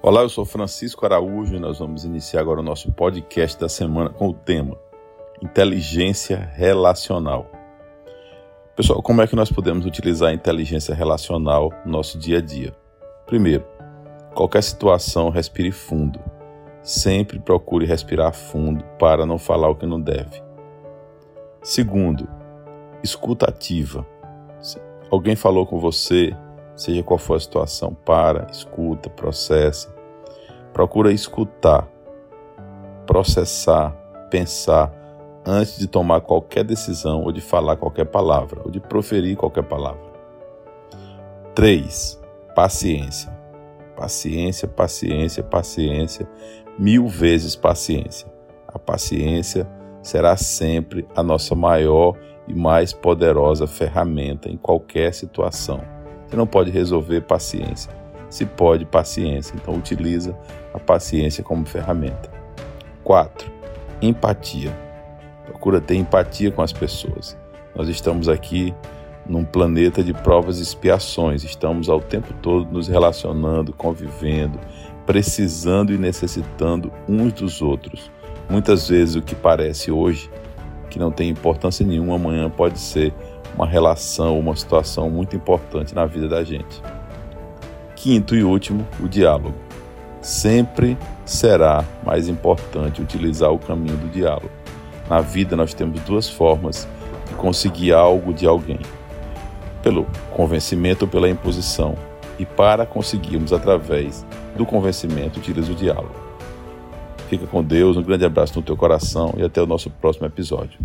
Olá, eu sou Francisco Araújo e nós vamos iniciar agora o nosso podcast da semana com o tema Inteligência Relacional. Pessoal, como é que nós podemos utilizar a inteligência relacional no nosso dia a dia? Primeiro, qualquer situação, respire fundo. Sempre procure respirar fundo para não falar o que não deve. Segundo, escuta ativa. Alguém falou com você, seja qual for a situação, para, escuta, processa. Procura escutar, processar, pensar antes de tomar qualquer decisão ou de falar qualquer palavra ou de proferir qualquer palavra. 3. Paciência. Paciência, paciência, paciência, mil vezes paciência. A paciência será sempre a nossa maior e mais poderosa ferramenta em qualquer situação. Você não pode resolver paciência. Se pode, paciência. Então utiliza a paciência como ferramenta. 4. Empatia. Procura ter empatia com as pessoas. Nós estamos aqui num planeta de provas e expiações. Estamos ao tempo todo nos relacionando, convivendo, precisando e necessitando uns dos outros. Muitas vezes o que parece hoje que não tem importância nenhuma, amanhã pode ser uma relação, uma situação muito importante na vida da gente. Quinto e último, o diálogo. Sempre será mais importante utilizar o caminho do diálogo. Na vida nós temos duas formas de conseguir algo de alguém: pelo convencimento ou pela imposição. E para conseguirmos através do convencimento, utiliza o diálogo. Fica com Deus, um grande abraço no teu coração e até o nosso próximo episódio.